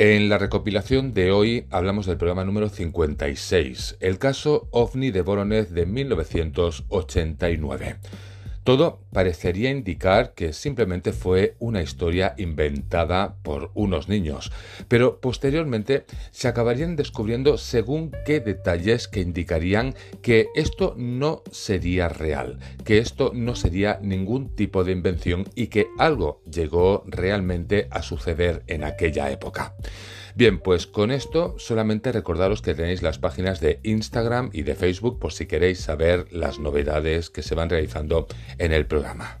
En la recopilación de hoy hablamos del programa número 56, el caso OVNI de Voronezh de 1989. Todo parecería indicar que simplemente fue una historia inventada por unos niños, pero posteriormente se acabarían descubriendo según qué detalles que indicarían que esto no sería real, que esto no sería ningún tipo de invención y que algo llegó realmente a suceder en aquella época. Bien, pues con esto solamente recordaros que tenéis las páginas de Instagram y de Facebook por si queréis saber las novedades que se van realizando en el programa.